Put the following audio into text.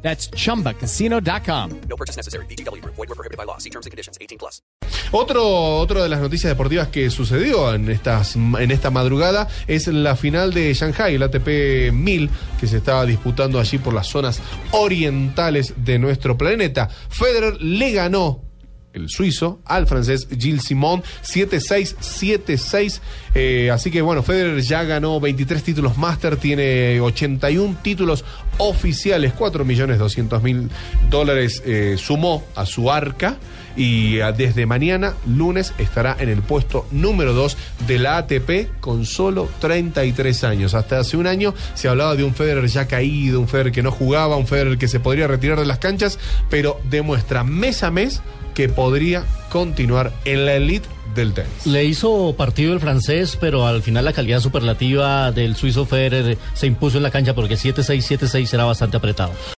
That's chumbacasino.com. No purchase necessary. BGW. Void were prohibited by law. See terms and conditions. 18 plus. Otro, otro de las noticias deportivas que sucedió en, estas, en esta madrugada es la final de Shanghai, el ATP 1000, que se estaba disputando allí por las zonas orientales de nuestro planeta. Federer le ganó el suizo al francés Gilles Simon 7-6, 7-6. Eh, así que bueno, Federer ya ganó 23 títulos máster, tiene 81 títulos oficiales, 4 millones 200 mil dólares eh, sumó a su arca. Y ah, desde mañana, lunes, estará en el puesto número 2 de la ATP con solo 33 años. Hasta hace un año se hablaba de un Federer ya caído, un Federer que no jugaba, un Federer que se podría retirar de las canchas, pero demuestra mes a mes que podría continuar en la elite del tenis. Le hizo partido el francés, pero al final la calidad superlativa del suizo Federer se impuso en la cancha porque 7-6, 7-6 era bastante apretado.